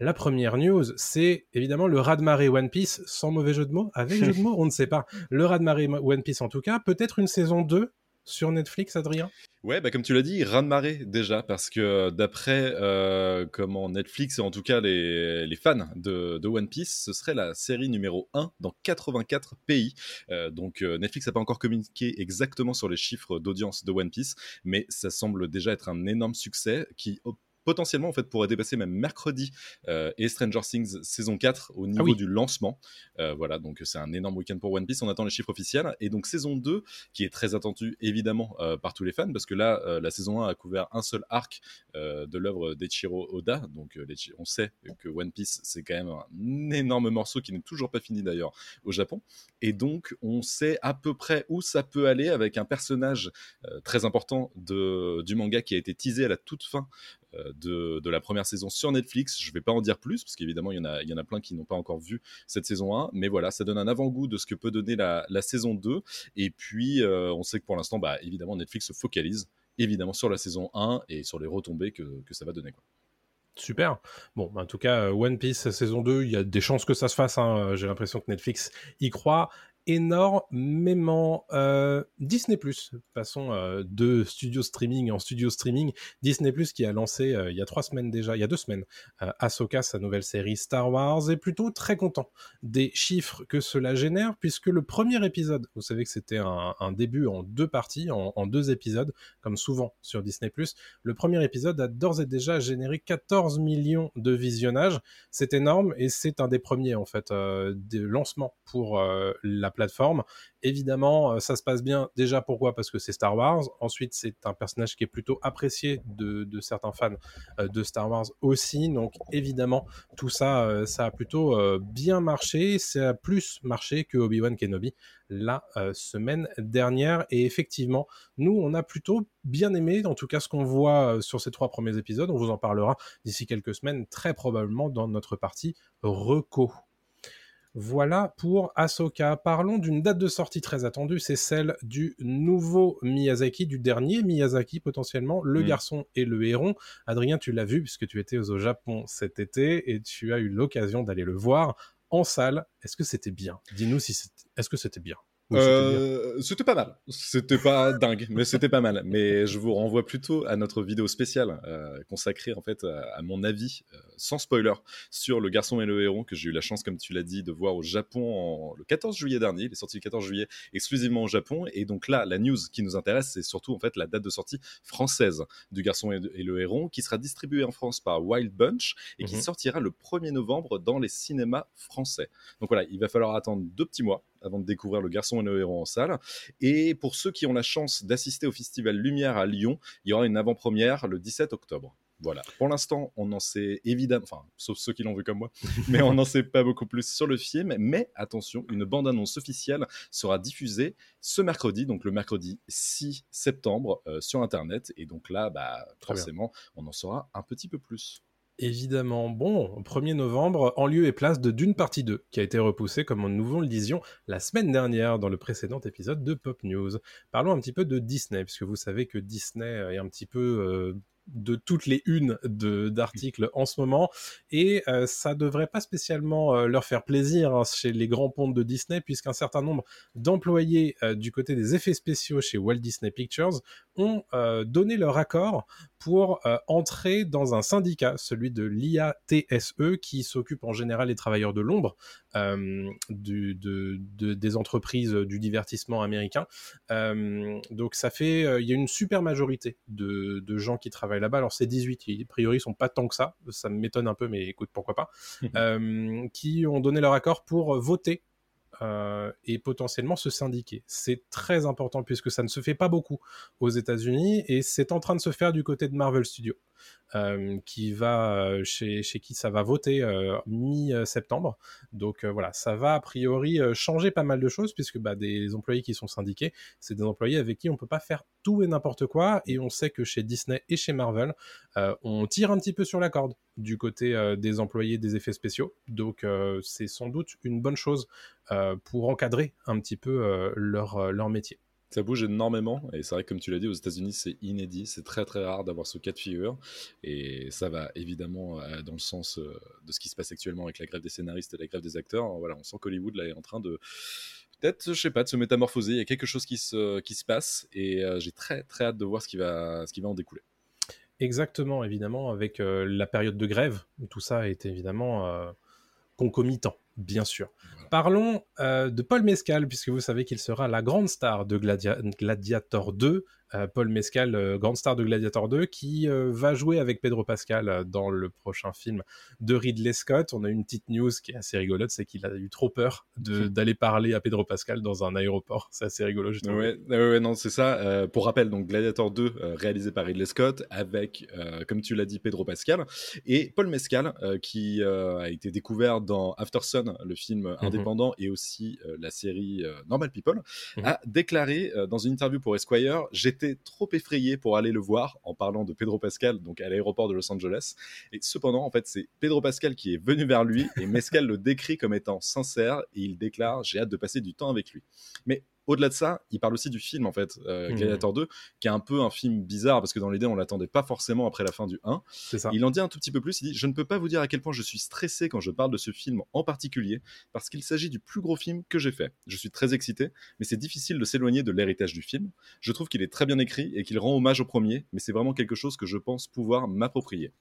la première news, c'est évidemment le raz-de-marée One Piece, sans mauvais jeu de mots, avec jeu de mots, on ne sait pas. Le raz-de-marée One Piece en tout cas, peut-être une saison 2 sur Netflix, Adrien? Ouais, bah comme tu l'as dit, raz-de-marée déjà, parce que d'après euh, comment Netflix et en tout cas les, les fans de, de, One Piece, ce serait la série numéro 1 dans 84 pays. Euh, donc euh, Netflix n'a pas encore communiqué exactement sur les chiffres d'audience de One Piece, mais ça semble déjà être un énorme succès qui potentiellement en fait pourrait dépasser même mercredi euh, et Stranger Things saison 4 au niveau ah du lancement. Euh, voilà, donc c'est un énorme week-end pour One Piece. On attend les chiffres officiels et donc saison 2 qui est très attendue évidemment euh, par tous les fans parce que là la saison 1 a couvert un seul arc de l'œuvre d'Eichiro Oda. Donc on sait que One Piece c'est quand même un énorme morceau qui n'est toujours pas fini d'ailleurs au Japon et donc on sait à peu près où ça peut aller avec un personnage très important de, du manga qui a été teasé à la toute fin de, de, la première saison sur Netflix. Je ne vais pas en dire plus, parce qu'évidemment, il y, en a, il y en a plein qui n'ont pas encore vu cette saison 1. Mais voilà, ça donne un avant-goût de ce que peut donner la, la saison 2. Et puis, euh, on sait que pour l'instant, bah, évidemment, Netflix se focalise évidemment sur la saison 1 et sur les retombées que, que ça va donner. Quoi. Super. Bon, en tout cas, One Piece saison 2, il y a des chances que ça se fasse. Hein. J'ai l'impression que Netflix y croit énormément. Euh, Disney Plus, passons euh, de studio streaming en studio streaming. Disney Plus qui a lancé euh, il y a trois semaines déjà, il y a deux semaines, euh, Ahsoka, sa nouvelle série Star Wars, est plutôt très content des chiffres que cela génère, puisque le premier épisode, vous savez que c'était un, début en deux parties, en, en, deux épisodes, comme souvent sur Disney Plus. Le premier épisode a d'ores et déjà généré 14 millions de visionnages. C'est énorme et c'est un des premiers en fait de lancement pour la plateforme. Évidemment, euh, ça se passe bien déjà pourquoi? Parce que c'est Star Wars. Ensuite, c'est un personnage qui est plutôt apprécié de, certains fans euh, de Star Wars aussi. Donc évidemment, tout ça, euh, ça a plutôt bien marché. Ça a plus marché que Obi-Wan Kenobi la semaine dernière. Et effectivement, nous, on a plutôt bien aimé, en tout cas ce qu'on voit sur ces trois premiers épisodes. On vous en parlera d'ici quelques semaines, très probablement dans notre partie reco. Voilà pour Ahsoka. Parlons d'une date de sortie très attendue, c'est celle du nouveau Miyazaki, du dernier Miyazaki potentiellement, Le mm. garçon et le héron. Adrien, tu l'as vu puisque tu étais au Japon cet été et tu as eu l'occasion d'aller le voir en salle. Est-ce que c'était bien? Dis-nous si est-ce que c'était bien? Euh, c'était pas mal. C'était pas dingue, mais c'était pas mal. Mais je vous renvoie plutôt à notre vidéo spéciale euh, consacrée en fait à, mon avis, euh, sans spoiler, sur Le Garçon et le Héron que j'ai eu la chance, comme tu l'as dit, de voir au Japon le 14 juillet dernier. Il est sorti le 14 juillet exclusivement au Japon. Et donc là, la news qui nous intéresse, c'est surtout en fait la date de sortie française du Garçon et, le Héron, qui sera distribuée en France par Wild Bunch et qui mhm. sortira le 1er novembre dans les cinémas français. Donc voilà, il va falloir attendre deux petits mois avant de découvrir Le Garçon et le Héron en salle. Et pour ceux qui ont la chance d'assister au Festival Lumière à Lyon, il y aura une avant-première le 17 octobre. Voilà. Pour l'instant, on n'en sait évidemment, enfin, sauf ceux qui l'ont vu comme moi, mais on n'en sait pas beaucoup plus sur le film. Mais attention, une bande-annonce officielle sera diffusée ce mercredi, donc le mercredi 6 septembre, euh, sur Internet. Et donc là, bah, forcément, on en saura un petit peu plus. Évidemment. Bon, 1er novembre, en lieu et place de Dune partie 2, qui a été repoussé, comme nous le disions, la semaine dernière dans le précédent épisode de Pop News. Parlons un petit peu de Disney, puisque vous savez que Disney est un petit peu euh, de toutes les unes d'articles en ce moment. Et euh, ça devrait pas spécialement euh, leur faire plaisir hein, chez les grands pontes de Disney puisqu'un certain nombre d'employés euh, du côté des effets spéciaux chez Walt Disney Pictures ont donné leur accord pour entrer dans un syndicat, celui de l'IATSE qui s'occupe en général des travailleurs de l'ombre du, de, des entreprises du divertissement américain. donc ça fait, il y a une super majorité de, de gens qui travaillent là-bas. Alors c'est 18, a priori ils sont pas tant que ça, ça m'étonne un peu, mais écoute, pourquoi pas, euh, qui ont donné leur accord pour voter euh, et potentiellement se syndiquer. C'est très important puisque ça ne se fait pas beaucoup aux États-Unis et c'est en train de se faire du côté de Marvel Studios. Qui va chez, chez, qui ça va voter mi-septembre. Donc voilà, ça va a priori changer pas mal de choses puisque bah, des employés qui sont syndiqués, c'est des employés avec qui on peut pas faire tout et n'importe quoi. Et on sait que chez Disney et chez Marvel, on tire un petit peu sur la corde du côté des employés des effets spéciaux. Donc c'est sans doute une bonne chose pour encadrer un petit peu leur métier. Ça bouge énormément et c'est vrai que comme tu l'as dit aux États-Unis c'est inédit, c'est très très rare d'avoir ce cas de figure et ça va évidemment euh, dans le sens euh, de ce qui se passe actuellement avec la grève des scénaristes et la grève des acteurs. Voilà, on sent qu'Hollywood là est en train de peut-être, je sais pas, de se métamorphoser. Il y a quelque chose qui se, qui se passe et euh, j'ai très très hâte de voir ce qui va, ce qui va en découler. Exactement, évidemment, avec la période de grève, tout ça est évidemment concomitant bien sûr. Parlons euh, de Paul Mescal, puisque vous savez qu'il sera la grande star de Gladiator 2 euh, Paul Mescal, euh, grande star de Gladiator 2, qui va jouer avec Pedro Pascal dans le prochain film de Ridley Scott. On a une petite news qui est assez rigolote, c'est qu'il a eu trop peur d'aller parler à Pedro Pascal dans un aéroport. C'est assez rigolo, je trouve. Ouais, ouais, non, c'est ça. pour rappel, donc Gladiator 2, réalisé par Ridley Scott, avec, comme tu l'as dit, Pedro Pascal et Paul Mescal, qui a été découvert dans After Sun, le film mhm. indépendant, et aussi la série Normal People, mhm. a déclaré dans une interview pour Esquire, j'étais trop effrayé pour aller le voir en parlant de Pedro Pascal, donc à l'aéroport de Los Angeles. Et cependant, en fait, c'est Pedro Pascal qui est venu vers lui et Mescal le décrit comme étant sincère et il déclare J'ai hâte de passer du temps avec lui. Mais au-delà de ça, il parle aussi du film en fait, euh, mmh. Gladiator 2, qui est un peu un film bizarre parce que dans l'idée on l'attendait pas forcément après la fin du 1. Ça. Il en dit un tout petit peu plus. Il dit Je ne peux pas vous dire à quel point je suis stressé quand je parle de ce film en particulier parce qu'il s'agit du plus gros film que j'ai fait. Je suis très excité, mais c'est difficile de s'éloigner de l'héritage du film. Je trouve qu'il est très bien écrit et qu'il rend hommage au premier, mais c'est vraiment quelque chose que je pense pouvoir m'approprier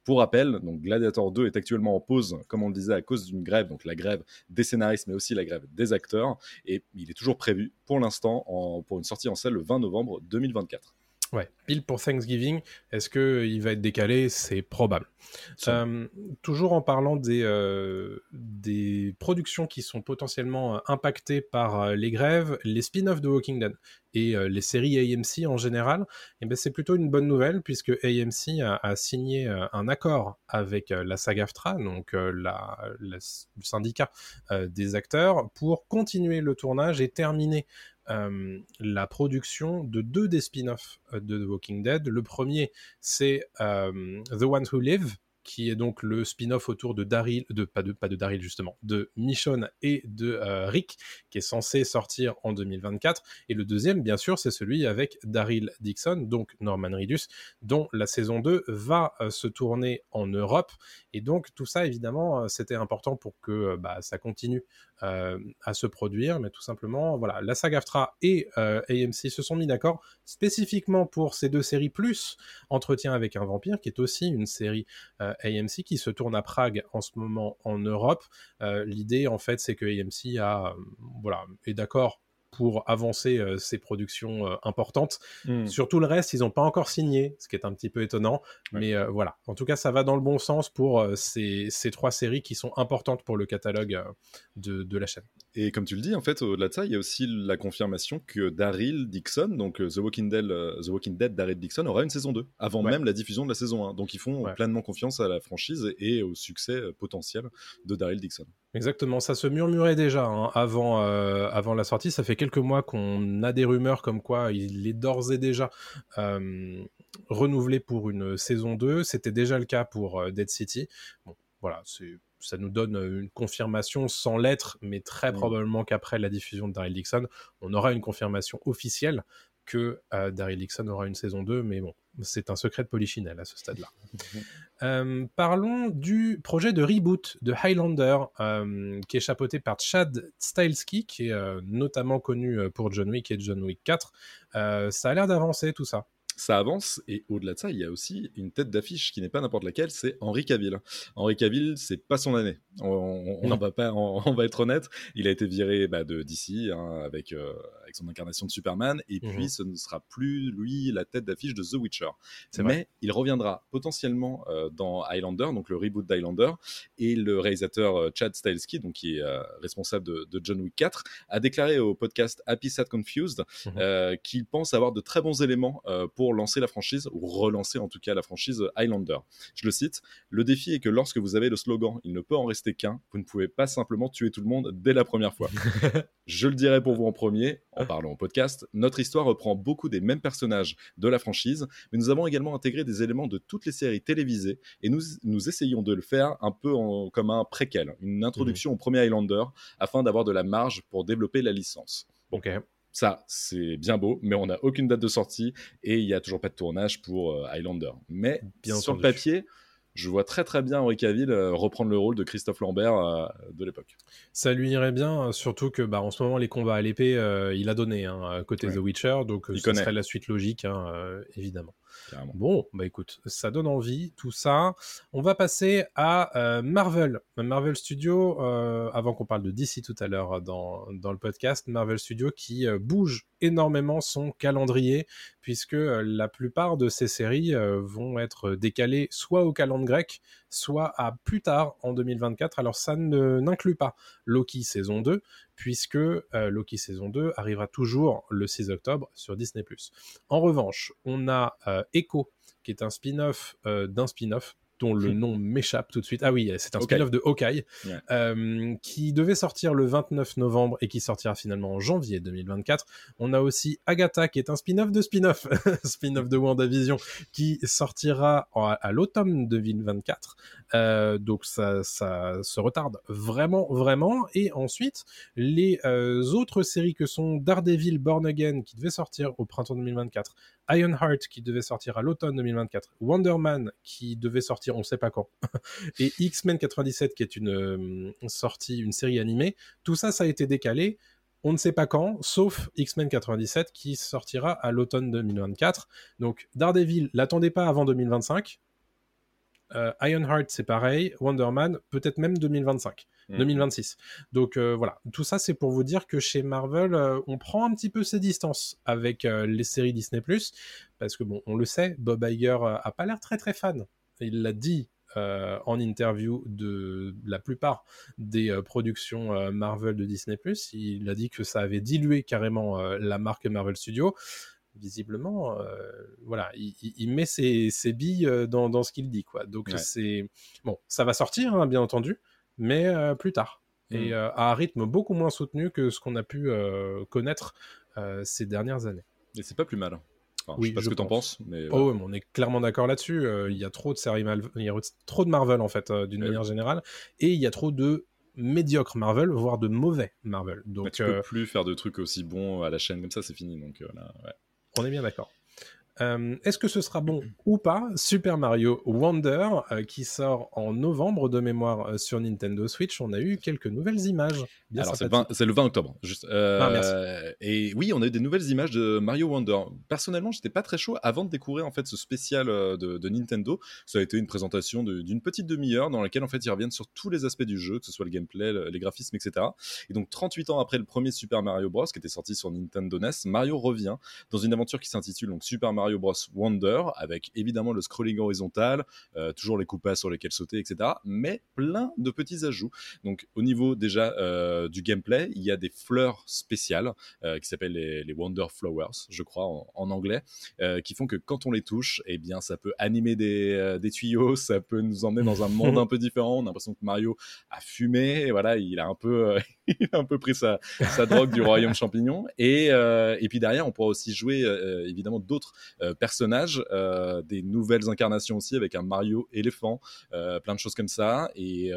pour rappel, donc Gladiator 2 est actuellement en pause, comme on le disait, à cause d'une grève, donc la grève des scénaristes, mais aussi la grève des acteurs. Et il est toujours prévu pour l'instant pour une sortie en salle le 20 novembre 2024. Ouais, pile pour Thanksgiving. Est-ce qu'il va être décalé? C'est probable. Euh, toujours en parlant des, euh, des productions qui sont potentiellement euh, impactées par les grèves, les spin-offs de Walking Dead et les séries AMC en général, eh ben c'est plutôt une bonne nouvelle puisque AMC a, signé un accord avec la SAG-AFTRA, donc la, le syndicat des acteurs, pour continuer le tournage et terminer euh, la production de deux des spin-offs euh, de The Walking Dead. Le premier, c'est euh, The Ones Who Live, qui est donc le spin-off autour de Daryl, de pas de pas de Daryl justement, de Michonne et de Rick, qui est censé sortir en 2024. Et le deuxième, bien sûr, c'est celui avec Daryl Dixon, donc Norman Reedus, dont la saison 2 va se tourner en Europe. Et donc tout ça, évidemment, c'était important pour que bah, ça continue euh, à se produire, mais tout simplement, voilà, la saga AFTRA et euh, AMC se sont mis d'accord spécifiquement pour ces deux séries, plus Entretien avec un vampire, qui est aussi une série euh, AMC qui se tourne à Prague en ce moment en Europe. L'idée, en fait, c'est que AMC a, voilà, est d'accord pour avancer euh, ces productions euh, importantes. Hmm. Sur tout le reste, ils n'ont pas encore signé, ce qui est un petit peu étonnant. Mais euh, voilà, en tout cas, ça va dans le bon sens pour ces, ces, trois séries qui sont importantes pour le catalogue de, de, la chaîne. Et comme tu le dis, en fait, au-delà de ça, il y a aussi la confirmation que Daryl Dixon, donc The Walking Dead, The Walking Dead Daryl Dixon, aura une saison 2, avant même la diffusion de la saison 1. Donc ils font pleinement confiance à la franchise et au succès potentiel de Daryl Dixon. Exactement, ça se murmurait déjà hein, avant, euh, avant la sortie. Ça fait quelques mois qu'on a des rumeurs comme quoi il est d'ores et déjà euh, renouvelé pour une saison 2. C'était déjà le cas pour euh, Dead City. Bon, voilà, ça nous donne une confirmation sans lettre, mais très mm. probablement qu'après la diffusion de Daryl Dixon, on aura une confirmation officielle que Daryl Dixon aura une saison 2, mais bon, c'est un secret de polichinelle à ce stade-là. Euh, parlons du projet de reboot de Highlander, euh, qui est chapeauté par Chad Stileski, qui est euh, notamment connu pour John Wick et John Wick 4. ça a l'air d'avancer tout ça ça avance et au-delà de ça, il y a aussi une tête d'affiche qui n'est pas n'importe laquelle, c'est Henri Cavill. Henri Cavill, c'est pas son année. On, va pas, on, va être honnête. Il a été viré bah, de DC hein, avec avec son incarnation de Superman et puis mhm. ce ne sera plus lui la tête d'affiche de The Witcher. Mais il reviendra potentiellement dans Highlander, donc le reboot d'Highlander et le réalisateur Chad Stahelski, donc qui est responsable de, John Wick 4, a déclaré au podcast Happy Sad Confused mhm. qu'il pense avoir de très bons éléments pour pour lancer la franchise, ou relancer en tout cas la franchise Highlander. Je le cite, le défi est que lorsque vous avez le slogan « il ne peut en rester qu'un », vous ne pouvez pas simplement tuer tout le monde dès la première fois. Je le dirai pour vous en premier, en parlant au podcast, notre histoire reprend beaucoup des mêmes personnages de la franchise, mais nous avons également intégré des éléments de toutes les séries télévisées et nous, nous essayons de le faire un peu comme un préquel, une introduction au premier Highlander, afin d'avoir de la marge pour développer la licence. Ok. Ça, c'est bien beau, mais on n'a aucune date de sortie et il n'y a toujours pas de tournage pour euh, Highlander. Mais bien sur le papier, je vois très très bien Henri Cavill euh, reprendre le rôle de Christophe Lambert euh, de l'époque. Ça lui irait bien, surtout que bah, en ce moment les combats à l'épée, il a donné hein, côté The Witcher, donc ce serait la suite logique, hein, évidemment. Bon, bah écoute, ça donne envie, tout ça. On va passer à euh, Marvel. Marvel Studio, euh, avant qu'on parle de DC tout à l'heure dans, dans, le podcast, Marvel Studio qui euh, bouge énormément son calendrier, puisque la plupart de ces séries vont être décalées soit au calendrier grec, soit à plus tard en 2024. Alors ça n'inclut pas Loki saison 2, puisque euh, Loki saison 2 arrivera toujours le 6 octobre sur Disney+. En revanche, on a euh, Echo, qui est un spin-off euh, d'un spin-off dont le nom m'échappe tout de suite. Ah oui, c'est un spin-off de Hawkeye, euh, qui devait sortir le 29 novembre et qui sortira finalement en janvier 2024. On a aussi Agatha, qui est un spin-off de spin-off, spin-off de WandaVision, qui sortira à, l'automne 2024. Euh, donc ça, ça se retarde vraiment, vraiment. Et ensuite, les euh, autres séries que sont Daredevil Born Again, qui devait sortir au printemps 2024, Ironheart, qui devait sortir à l'automne 2024, Wonder Man, qui devait sortir on ne sait pas quand. et X-Men 97, qui est une euh, sortie, une série animée, tout ça, ça a été décalé. On ne sait pas quand, sauf X-Men 97 qui sortira à l'automne 2024. Donc Daredevil, l'attendez pas avant 2025. Euh, Ironheart, c'est pareil. Wonder Man, peut-être même 2025. 2026. Mhm. Donc euh, voilà, tout ça c'est pour vous dire que chez Marvel, on prend un petit peu ses distances avec les séries Disney ⁇ parce que bon, on le sait, Bob Iger a pas l'air très très fan il l'a dit euh, en interview de la plupart des euh, productions euh, Marvel de Disney+. Il a dit que ça avait dilué carrément la marque Marvel Studios. Visiblement, voilà, il, met ses, billes dans, ce qu'il dit, quoi. Donc c'est bon, ça va sortir, hein, bien entendu, mais plus tard et mm. à un rythme beaucoup moins soutenu que ce qu'on a pu connaître ces dernières années. Et c'est pas plus mal oui, je sais pas ce que t'en penses, mais, oh, on est clairement d'accord là-dessus. Euh, il y a trop de séries il y a trop de Marvel en fait, euh, d'une manière générale, et il y a trop de médiocres Marvel, voire de mauvais Marvel. Donc, tu peux euh, plus faire de trucs aussi bons à la chaîne comme ça, c'est fini. Donc On est bien d'accord. Euh, est-ce que ce sera bon ou pas? Super Mario Wonder euh, qui sort en novembre de mémoire euh, sur Nintendo Switch. On a eu quelques nouvelles images. Alors c'est le, 20 octobre. Juste. Ah, et oui, on a eu des nouvelles images de Mario Wonder. Personnellement, j'étais pas très chaud avant de découvrir en fait ce spécial de, Nintendo. Ça a été une présentation d'une petite demi-heure dans laquelle en fait ils reviennent sur tous les aspects du jeu, que ce soit le gameplay, les graphismes, etc. Et donc 38 ans après le premier Super Mario Bros qui était sorti sur Nintendo NES, Mario revient dans une aventure qui s'intitule donc Super Mario Mario Bros Wonder, avec évidemment le scrolling horizontal, euh, toujours les coupas sur lesquels sauter, etc. Mais plein de petits ajouts. Donc au niveau déjà euh, du gameplay, il y a des fleurs spéciales euh, qui s'appellent les, Wonder Flowers, je crois en, anglais, qui font que quand on les touche, eh bien ça peut animer des, des, tuyaux, ça peut nous emmener dans un monde un peu différent. On a l'impression que Mario a fumé, et voilà, il a un peu, il a un peu pris sa, sa drogue du royaume champignon. Et, et puis derrière, on pourra aussi jouer évidemment d'autres personnages, euh, des nouvelles incarnations aussi avec un Mario éléphant, euh, plein de choses comme ça. Et,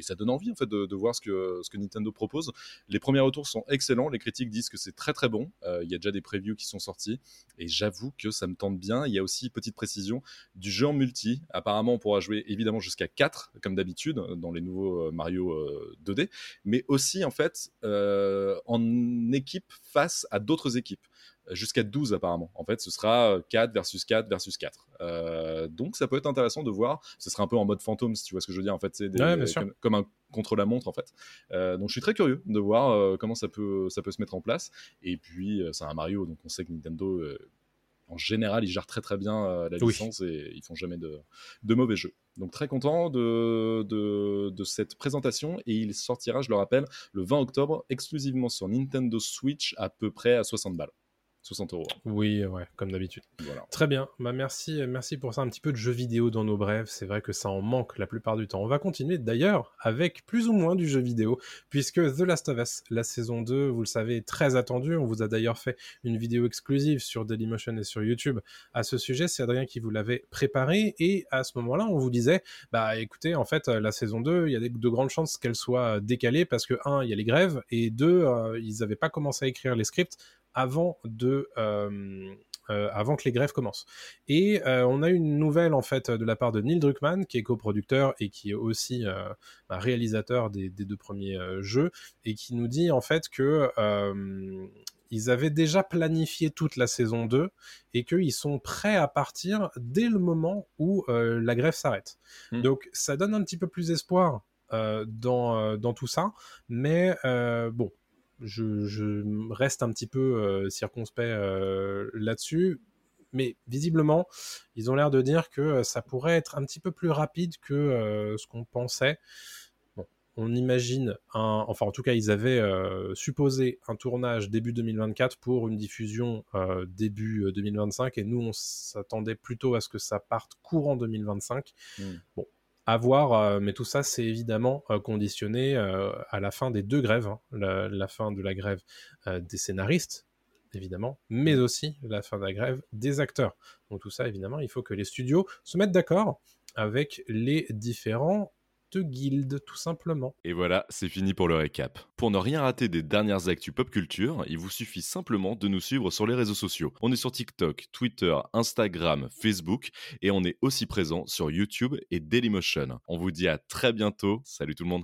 ça donne envie en fait de, voir ce que, ce que Nintendo propose. Les premiers retours sont excellents, les critiques disent que c'est très très bon. Il y a déjà des previews qui sont sortis et j'avoue que ça me tente bien. Il y a aussi, petite précision, du jeu en multi. Apparemment, on pourra jouer évidemment jusqu'à 4, comme d'habitude, dans les nouveaux Mario 2D, mais aussi en fait en équipe face à d'autres équipes jusqu'à 12 apparemment. En fait, ce sera 4 versus 4 versus 4. Euh, donc ça peut être intéressant de voir. Ce sera un peu en mode fantôme, si tu vois ce que je veux dire. En fait, c'est comme, un contre-la-montre, en fait. Euh, donc je suis très curieux de voir euh, comment ça peut, ça peut se mettre en place. Et puis, c'est un Mario, donc on sait que Nintendo, en général, ils gèrent très très bien la licence et ils font jamais de, de, mauvais jeux. Donc très content de, de, de, cette présentation et il sortira, je le rappelle, le 20 octobre exclusivement sur Nintendo Switch à peu près à 60 balles. 60 euros. Oui, ouais, comme d'habitude. Voilà. Très bien. Bah, merci, merci pour ça. Un petit peu de jeux vidéo dans nos brèves. C'est vrai que ça en manque la plupart du temps. On va continuer d'ailleurs avec plus ou moins du jeu vidéo, puisque The Last of Us, la saison 2, vous le savez, est très attendue. On vous a d'ailleurs fait une vidéo exclusive sur Dailymotion et sur YouTube à ce sujet. C'est Adrien qui vous l'avait préparé. Et à ce moment-là, on vous disait, bah écoutez, en fait, la saison 2, il y a de grandes chances qu'elle soit décalée parce que, un, il y a les grèves, et deux, euh, ils n'avaient pas commencé à écrire les scripts avant de euh, euh, avant que les grèves commencent. Et euh, on a une nouvelle en fait de la part de Neil Druckmann, qui est coproducteur et qui est aussi bah, réalisateur des, deux premiers jeux, et qui nous dit en fait que ils avaient déjà planifié toute la saison 2 et qu'ils sont prêts à partir dès le moment où la grève s'arrête. Hmm. Donc ça donne un petit peu plus espoir dans, dans tout ça, mais bon, je, reste un petit peu euh, circonspect euh, là-dessus. Mais visiblement, ils ont l'air de dire que euh, ça pourrait être un petit peu plus rapide que ce qu'on pensait. on imagine, un, enfin en tout cas, ils avaient supposé un tournage début 2024 pour une diffusion début 2025, et nous, on s'attendait plutôt à ce que ça parte courant 2025. Mmh. Bon, à voir, euh, mais tout ça, c'est évidemment euh, conditionné euh, à la fin des deux grèves, hein. la, fin de la grève des scénaristes, évidemment, mais aussi la fin de la grève des acteurs. Donc tout ça, évidemment, il faut que les studios se mettent d'accord avec les différents guilde, tout simplement. Et voilà, c'est fini pour le récap. Pour ne rien rater des dernières actus pop culture, il vous suffit simplement de nous suivre sur les réseaux sociaux. On est sur TikTok, Twitter, Instagram, Facebook et on est aussi présent sur YouTube et Dailymotion. On vous dit à très bientôt. Salut tout le monde.